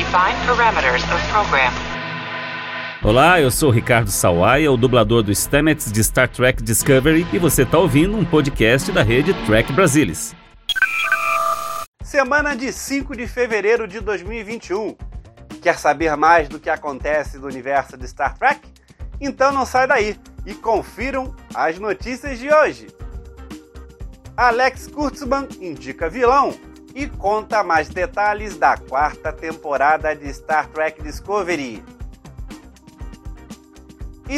Define parameters of program. Olá, eu sou Ricardo Sawaia, o dublador do Stamets de Star Trek Discovery, e você está ouvindo um podcast da rede Trek Brasilis. Semana de 5 de fevereiro de 2021. Quer saber mais do que acontece no universo de Star Trek? Então não sai daí e confiram as notícias de hoje. Alex Kurtzman indica vilão e conta mais detalhes da quarta temporada de Star Trek Discovery.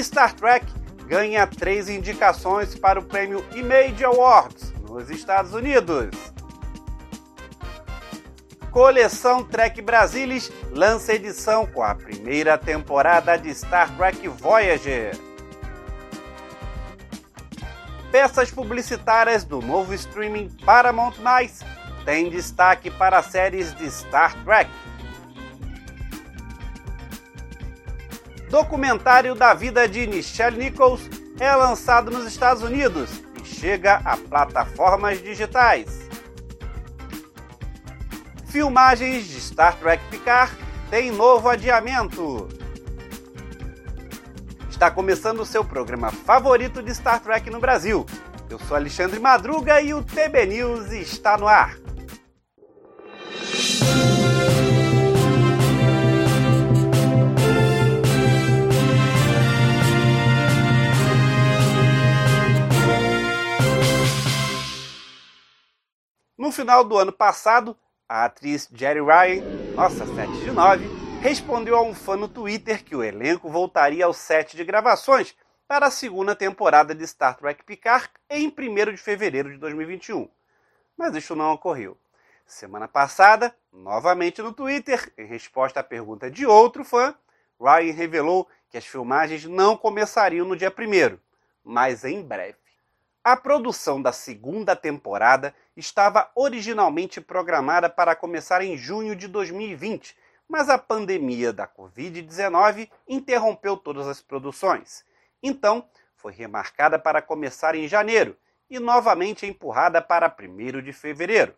Star Trek ganha três indicações para o prêmio Image Awards nos Estados Unidos. Coleção Trek Brasilis lança edição com a primeira temporada de Star Trek Voyager. Peças publicitárias do novo streaming Paramount+, têm destaque para séries de Star Trek. Documentário da vida de Nichelle Nichols é lançado nos Estados Unidos e chega a plataformas digitais. Filmagens de Star Trek Picard têm novo adiamento. Está começando o seu programa favorito de Star Trek no Brasil. Eu sou Alexandre Madruga e o TB News está no ar. No final do ano passado, a atriz Jerry Ryan, nossa 7 de 9, respondeu a um fã no Twitter que o elenco voltaria ao set de gravações para a segunda temporada de Star Trek Picard em 1 de fevereiro de 2021. Mas isso não ocorreu. Semana passada, novamente no Twitter, em resposta à pergunta de outro fã, Ryan revelou que as filmagens não começariam no dia 1, mas em breve. A produção da segunda temporada estava originalmente programada para começar em junho de 2020, mas a pandemia da Covid-19 interrompeu todas as produções. Então, foi remarcada para começar em janeiro e novamente empurrada para 1 de fevereiro.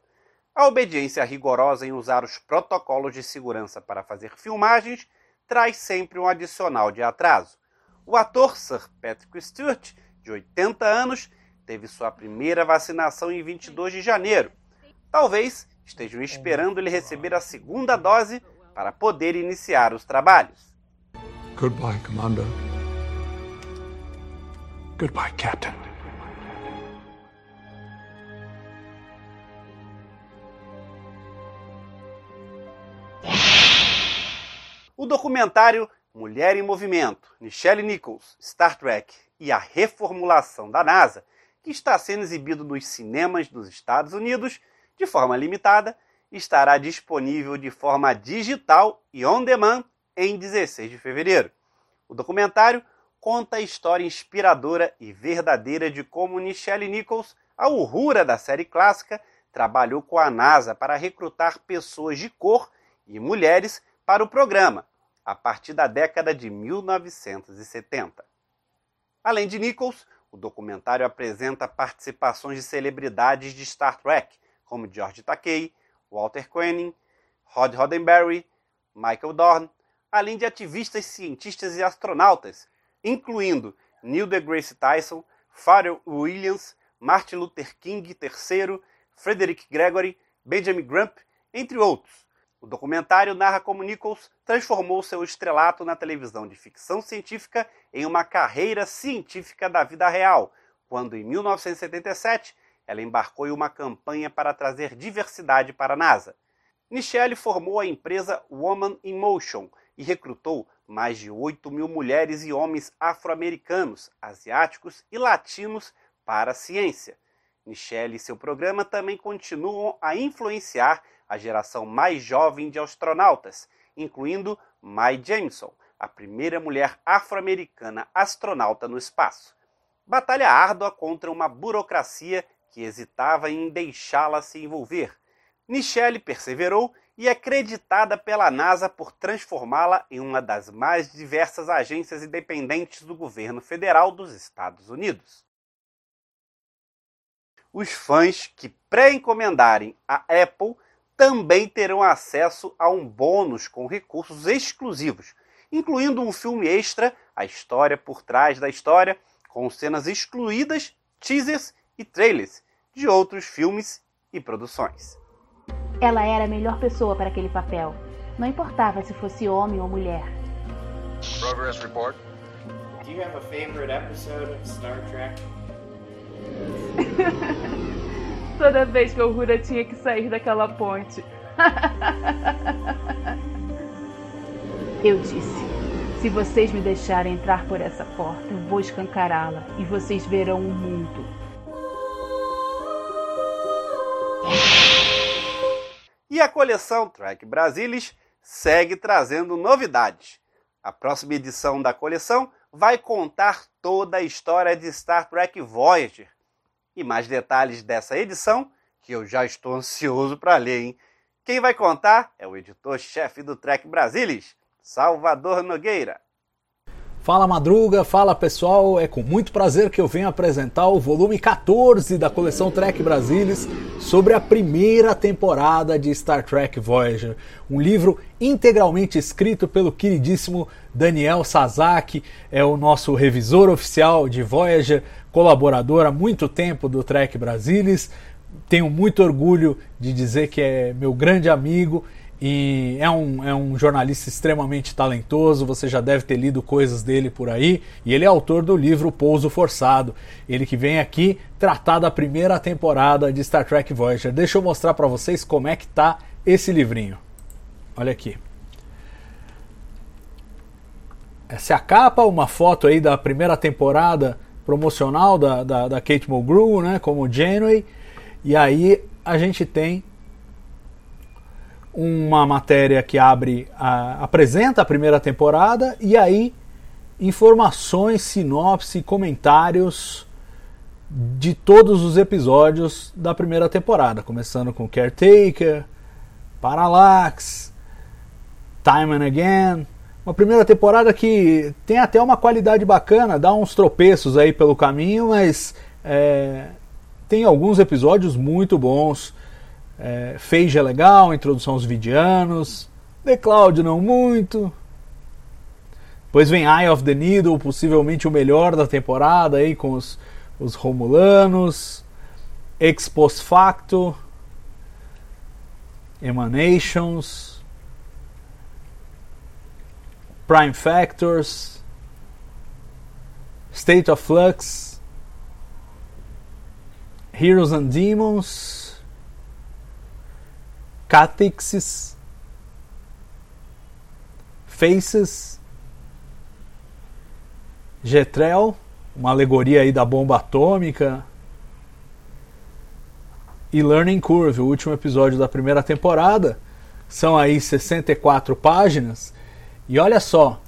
A obediência rigorosa em usar os protocolos de segurança para fazer filmagens traz sempre um adicional de atraso. O ator Sir Patrick Stewart, de 80 anos, teve sua primeira vacinação em 22 de janeiro. Talvez estejam esperando ele receber a segunda dose para poder iniciar os trabalhos. Goodbye, Commander. Goodbye, Captain. O documentário Mulher em Movimento, Michelle Nichols, Star Trek e a reformulação da NASA que está sendo exibido nos cinemas dos Estados Unidos de forma limitada, estará disponível de forma digital e on demand em 16 de fevereiro. O documentário conta a história inspiradora e verdadeira de como Nichelle Nichols, a urrura da série clássica, trabalhou com a NASA para recrutar pessoas de cor e mulheres para o programa, a partir da década de 1970. Além de Nichols, o documentário apresenta participações de celebridades de Star Trek, como George Takei, Walter Koenig, Rod Roddenberry, Michael Dorn, além de ativistas, cientistas e astronautas, incluindo Neil deGrasse Tyson, Pharrell Williams, Martin Luther King III, Frederick Gregory, Benjamin Grump, entre outros. O documentário narra como Nichols transformou seu estrelato na televisão de ficção científica em uma carreira científica da vida real, quando em 1977 ela embarcou em uma campanha para trazer diversidade para a NASA. Michelle formou a empresa Woman in Motion e recrutou mais de 8 mil mulheres e homens afro-americanos, asiáticos e latinos para a ciência. Michelle e seu programa também continuam a influenciar a geração mais jovem de astronautas, incluindo Mae Jemison, a primeira mulher afro-americana astronauta no espaço. Batalha árdua contra uma burocracia que hesitava em deixá-la se envolver. Michelle perseverou e é creditada pela NASA por transformá-la em uma das mais diversas agências independentes do governo federal dos Estados Unidos. Os fãs que pré-encomendarem a Apple também terão acesso a um bônus com recursos exclusivos, incluindo um filme extra, a história por trás da história, com cenas excluídas, teasers e trailers de outros filmes e produções. Ela era a melhor pessoa para aquele papel. Não importava se fosse homem ou mulher. Progress report. Do you have a favorite episode of Star Trek? Toda vez que o Uhura tinha que sair daquela ponte. Eu disse: se vocês me deixarem entrar por essa porta, eu vou escancará-la e vocês verão o mundo. E a coleção Trek Brasilis segue trazendo novidades. A próxima edição da coleção vai contar toda a história de Star Trek Voyager. E mais detalhes dessa edição, que eu já estou ansioso para ler, hein? Quem vai contar é o editor-chefe do Trek Brasilis, Salvador Nogueira. Fala Madruga, fala pessoal, é com muito prazer que eu venho apresentar o volume 14 da coleção Trek Brasilis sobre a primeira temporada de Star Trek Voyager, um livro integralmente escrito pelo queridíssimo Daniel Sazaki, é o nosso revisor oficial de Voyager, colaborador há muito tempo do Trek Brasilis. Tenho muito orgulho de dizer que é meu grande amigo e é um, é um jornalista extremamente talentoso, você já deve ter lido coisas dele por aí, e ele é autor do livro Pouso Forçado, ele que vem aqui tratar da primeira temporada de Star Trek Voyager. Deixa eu mostrar para vocês como é que tá esse livrinho. Olha aqui. Essa é a capa, uma foto aí da primeira temporada promocional da, da, da Kate Mulgrew, né, como Janeway, e aí a gente tem uma matéria que abre, a, apresenta a primeira temporada e aí informações, sinopse, comentários de todos os episódios da primeira temporada, começando com Caretaker, Parallax, Time and Again. Uma primeira temporada que tem até uma qualidade bacana, dá uns tropeços aí pelo caminho, mas é, tem alguns episódios muito bons. É, Phage é legal, introdução aos vidianos. The Cloud não muito. Depois vem Eye of the Needle, possivelmente o melhor da temporada aí com os, os Romulanos. Ex Post Facto. Emanations. Prime Factors. State of Flux. Heroes and Demons. Catexis, Faces, Getrel, uma alegoria aí da bomba atômica, e Learning Curve, o último episódio da primeira temporada. São aí 64 páginas. E olha só,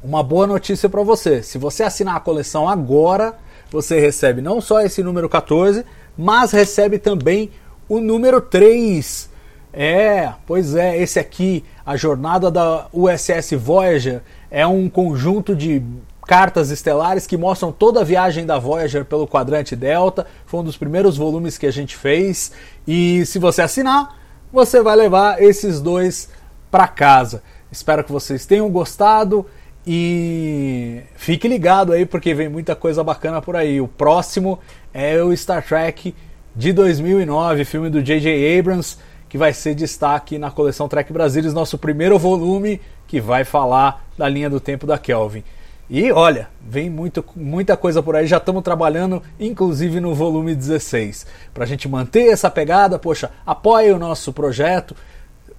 uma boa notícia para você. Se você assinar a coleção agora, você recebe não só esse número 14, mas recebe também o número 3 é, pois é, esse aqui, a jornada da USS Voyager, é um conjunto de cartas estelares que mostram toda a viagem da Voyager pelo quadrante Delta. Foi um dos primeiros volumes que a gente fez. E se você assinar, você vai levar esses dois para casa. Espero que vocês tenham gostado e fique ligado aí porque vem muita coisa bacana por aí. O próximo é o Star Trek de 2009, filme do J.J. Abrams que vai ser destaque na coleção Trek Brasilis, nosso primeiro volume que vai falar da linha do tempo da Kelvin. E olha, vem muito, muita coisa por aí, já estamos trabalhando, inclusive no volume 16. Para a gente manter essa pegada, poxa, apoie o nosso projeto,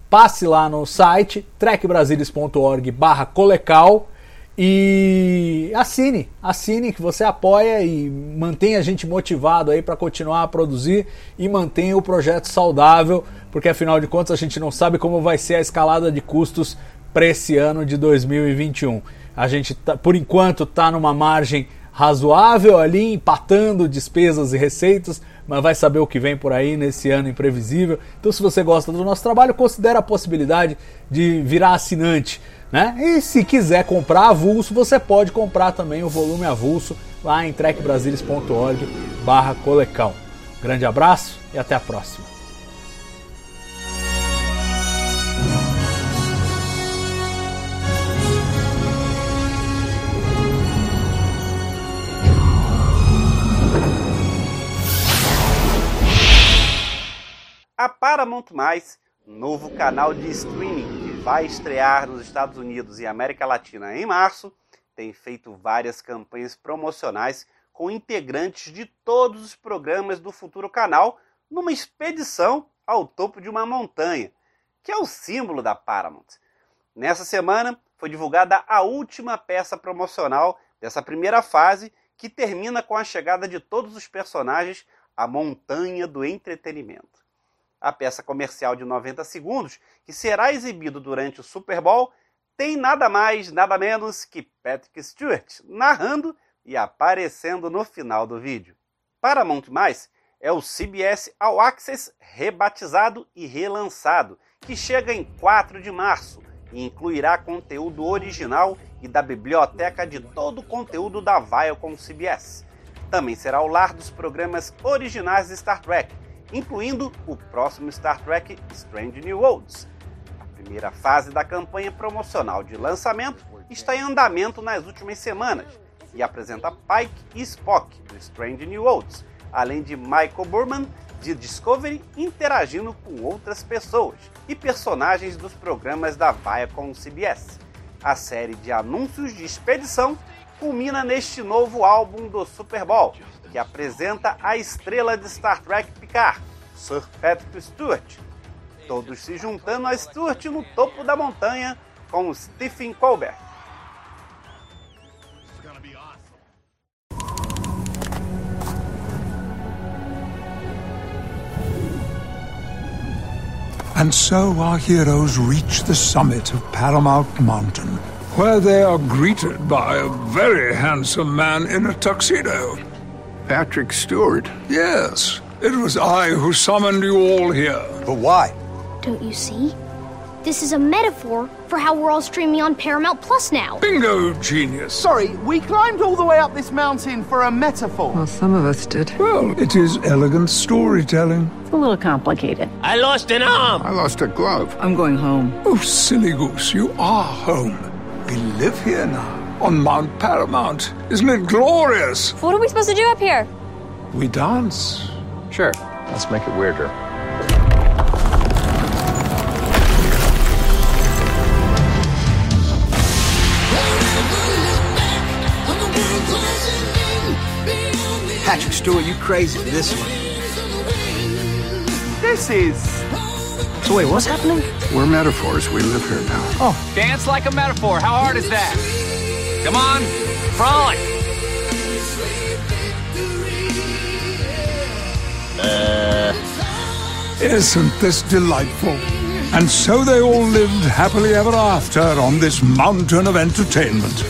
passe lá no site trekbrasilis.org barra e assine, assine que você apoia e mantém a gente motivado aí para continuar a produzir e mantenha o projeto saudável, porque afinal de contas a gente não sabe como vai ser a escalada de custos para esse ano de 2021. A gente tá, por enquanto está numa margem razoável ali, empatando despesas e receitas, mas vai saber o que vem por aí nesse ano imprevisível. Então, se você gosta do nosso trabalho, considere a possibilidade de virar assinante. Né? E se quiser comprar avulso, você pode comprar também o volume avulso lá em trekbrasilis.org/colecão. Grande abraço e até a próxima. A Paramount+, novo canal de streaming vai estrear nos Estados Unidos e América Latina em março, tem feito várias campanhas promocionais com integrantes de todos os programas do futuro canal numa expedição ao topo de uma montanha, que é o símbolo da Paramount. Nessa semana foi divulgada a última peça promocional dessa primeira fase, que termina com a chegada de todos os personagens à montanha do entretenimento. A peça comercial de 90 segundos, que será exibido durante o Super Bowl, tem nada mais, nada menos que Patrick Stewart narrando e aparecendo no final do vídeo. Paramount+, é o CBS All Access rebatizado e relançado, que chega em 4 de março e incluirá conteúdo original e da biblioteca de todo o conteúdo da Viacom CBS. Também será o lar dos programas originais de Star Trek, incluindo o próximo Star Trek Strange New Worlds. A primeira fase da campanha promocional de lançamento está em andamento nas últimas semanas e apresenta Pike e Spock do Strange New Worlds, além de Michael Burman de Discovery interagindo com outras pessoas e personagens dos programas da Viacom CBS. A série de anúncios de expedição culmina neste novo álbum do Super Bowl, que apresenta a estrela de Star Trek Picard, Sir Patrick Stewart, todos se juntando a Stewart no topo da montanha com Stephen Colbert. And so our heroes reach the summit of Paramount Mountain, where they are greeted by a very handsome man in a tuxedo. Patrick Stewart. Yes, it was I who summoned you all here. But why? Don't you see? This is a metaphor for how we're all streaming on Paramount Plus now. Bingo, genius. Sorry, we climbed all the way up this mountain for a metaphor. Well, some of us did. Well, it is elegant storytelling. It's a little complicated. I lost an arm. I lost a glove. I'm going home. Oh, silly goose, you are home. We live here now, on Mount Paramount. Isn't it glorious? What are we supposed to do up here? We dance. Sure, let's make it weirder. Patrick Stewart, you crazy for this one. This is. So wait, what's happening? We're metaphors. We live here now. Oh, dance like a metaphor. How hard is that? Come on, frolic. Isn't this delightful? And so they all lived happily ever after on this mountain of entertainment,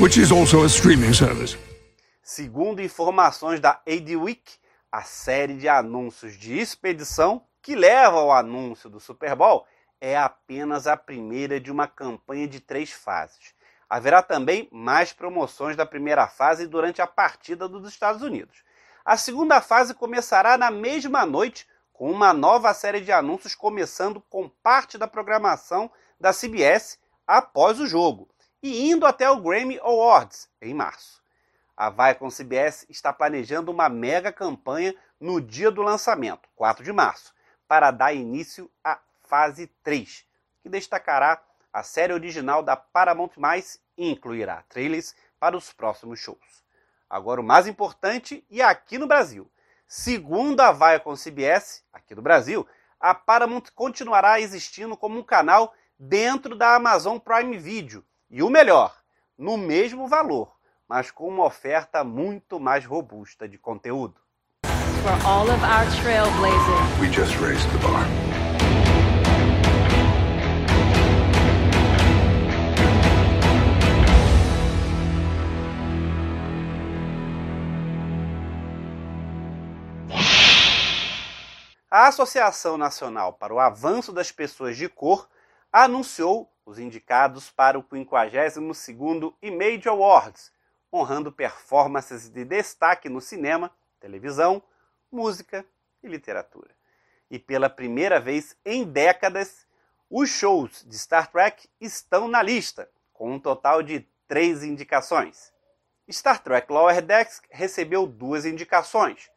which is also a streaming service. Segundo informações da AD-Week, a série de anúncios de expedição que leva ao anúncio do Super Bowl é apenas a primeira de uma campanha de três fases. Haverá também mais promoções da primeira fase durante a partida dos Estados Unidos. A segunda fase começará na mesma noite com uma nova série de anúncios começando com parte da programação da CBS após o jogo e indo até o Grammy Awards em março. A Viacom CBS está planejando uma mega campanha no dia do lançamento, 4 de março, para dar início à fase 3, que destacará a série original da Paramount+, e incluirá trailers para os próximos shows. Agora o mais importante, e aqui no Brasil. Segundo a Viacom CBS, aqui no Brasil, a Paramount continuará existindo como um canal dentro da Amazon Prime Video. E o melhor, no mesmo valor, mas com uma oferta muito mais robusta de conteúdo. For all of our trailblazers. We just raised the bar. A Associação Nacional para o Avanço das Pessoas de Cor anunciou os indicados para o 52º Image Awards, honrando performances de destaque no cinema, televisão, música e literatura. E pela primeira vez em décadas, os shows de Star Trek estão na lista, com um total de três indicações. Star Trek Lower Decks recebeu duas indicações.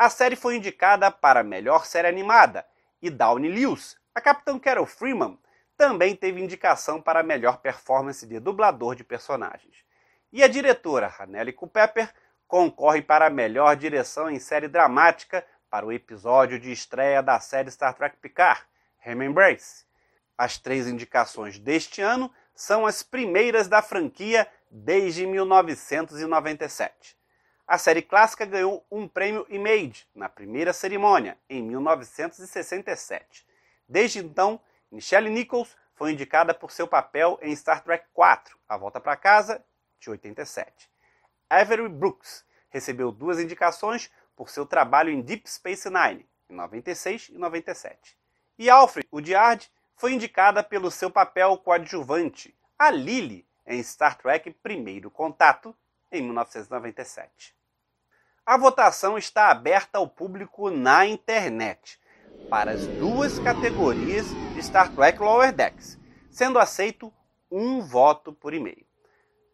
A série foi indicada para melhor série animada E Downey Lewis, a Capitã Carol Freeman, também teve indicação para melhor performance de dublador de personagens. E a diretora Hanelle Culpepper concorre para a melhor direção em série dramática para o episódio de estreia da série Star Trek Picard, Remembrance. As três indicações deste ano são as primeiras da franquia desde 1997. A série clássica ganhou um prêmio Image na primeira cerimônia, em 1967. Desde então, Michelle Nichols foi indicada por seu papel em Star Trek IV, A Volta para Casa, de 87. Avery Brooks recebeu duas indicações por seu trabalho em Deep Space Nine, em 96 e 97. E Alfred Udiard foi indicada pelo seu papel coadjuvante, a Lily, em Star Trek Primeiro Contato, em 1997. A votação está aberta ao público na internet para as duas categorias de Star Trek Lower Decks, sendo aceito um voto por e-mail.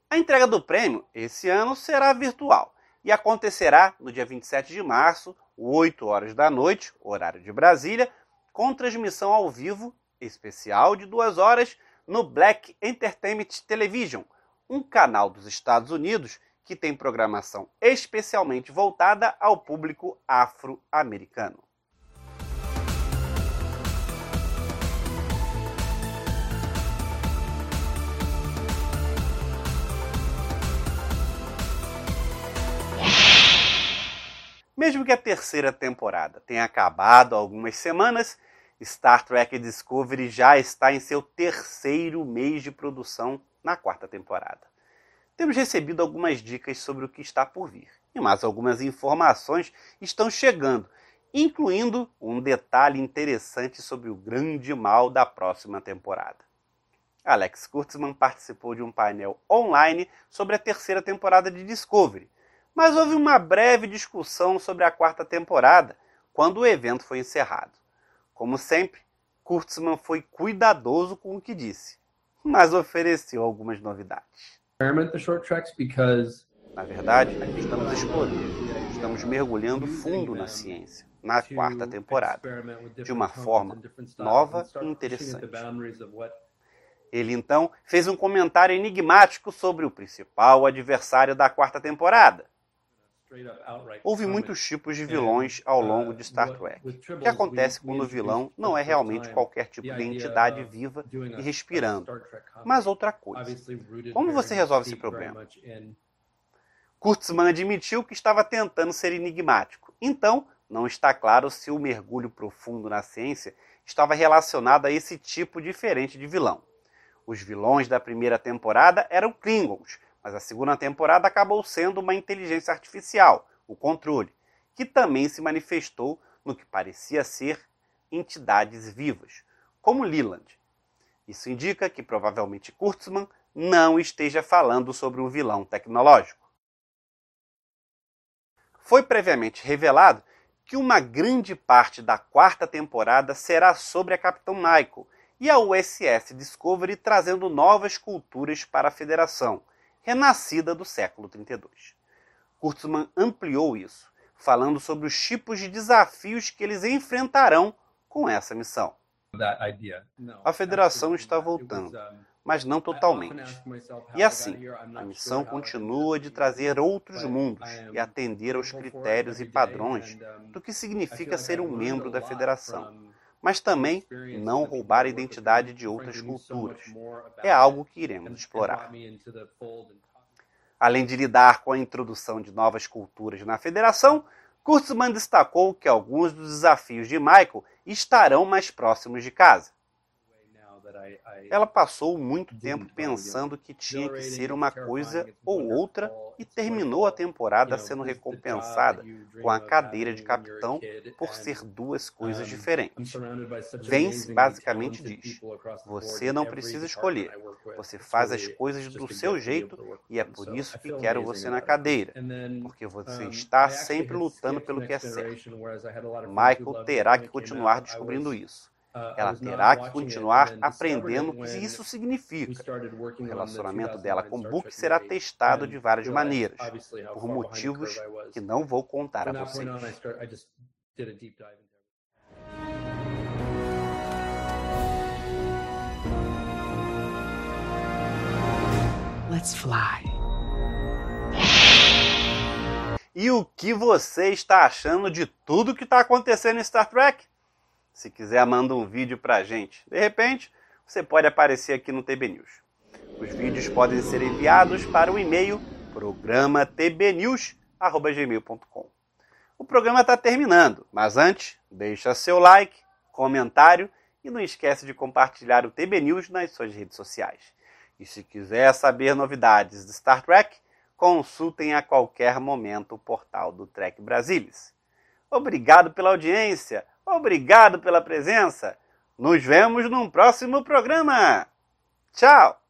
A entrega do prêmio esse ano será virtual e acontecerá no dia 27 de março, 8 horas da noite, horário de Brasília, com transmissão ao vivo especial de duas horas no Black Entertainment Television, um canal dos Estados Unidos que tem programação especialmente voltada ao público afro-americano. Mesmo que a terceira temporada tenha acabado há algumas semanas, Star Trek Discovery já está em seu terceiro mês de produção na quarta temporada temos recebido algumas dicas sobre o que está por vir. E mais algumas informações estão chegando, incluindo um detalhe interessante sobre o grande mal da próxima temporada. Alex Kurtzman participou de um painel online sobre a terceira temporada de Discovery, mas houve uma breve discussão sobre a quarta temporada quando o evento foi encerrado. Como sempre, Kurtzman foi cuidadoso com o que disse, mas ofereceu algumas novidades. Na verdade, estamos explorando, estamos mergulhando fundo na ciência, na quarta temporada, de uma forma nova e interessante. Ele então fez um comentário enigmático sobre o principal adversário da quarta temporada, Houve muitos tipos de vilões ao longo de Star Trek. O que acontece quando o vilão não é realmente qualquer tipo de entidade viva e respirando, mas outra coisa. Como você resolve esse problema? Kurtzman admitiu que estava tentando ser enigmático. Então, não está claro se o mergulho profundo na ciência estava relacionado a esse tipo diferente de vilão. Os vilões da primeira temporada eram Klingons, mas a segunda temporada acabou sendo uma inteligência artificial, o controle, que também se manifestou no que parecia ser entidades vivas, como Leland. Isso indica que provavelmente Kurtzman não esteja falando sobre um vilão tecnológico. Foi previamente revelado que uma grande parte da quarta temporada será sobre a Capitão Michael e a USS Discovery trazendo novas culturas para a Federação, renascida do século 32. Kurtzman ampliou isso, falando sobre os tipos de desafios que eles enfrentarão com essa missão. A federação está voltando, mas não totalmente. E assim, a missão continua de trazer outros mundos e atender aos critérios e padrões do que significa ser um membro da federação mas também não roubar a identidade de outras culturas. É algo que iremos explorar. Além de lidar com a introdução de novas culturas na federação, Kurtzman destacou que alguns dos desafios de Michael estarão mais próximos de casa. Ela passou muito tempo pensando que tinha que ser uma coisa ou outra e terminou a temporada sendo recompensada com a cadeira de capitão por ser duas coisas diferentes. Vence basicamente diz: você não precisa escolher, você faz as coisas do seu jeito e é por isso que quero você na cadeira, porque você está sempre lutando pelo que é certo. Michael terá que continuar descobrindo isso. Ela terá que continuar aprendendo o que isso significa. O relacionamento dela com Book será testado de várias maneiras, por motivos que não vou contar a vocês. Let's fly. E o que você está achando de tudo que está acontecendo em Star Trek? Se quiser, manda um vídeo pra gente. De repente, você pode aparecer aqui no TB News. Os vídeos podem ser enviados para o e-mail programa. O programa está terminando, mas antes, deixa seu like, comentário e não esquece de compartilhar o TB News nas suas redes sociais. E se quiser saber novidades de Star Trek, consultem a qualquer momento o portal do Trek Brasilis. Obrigado pela audiência, obrigado pela presença. Nos vemos num próximo programa. Tchau!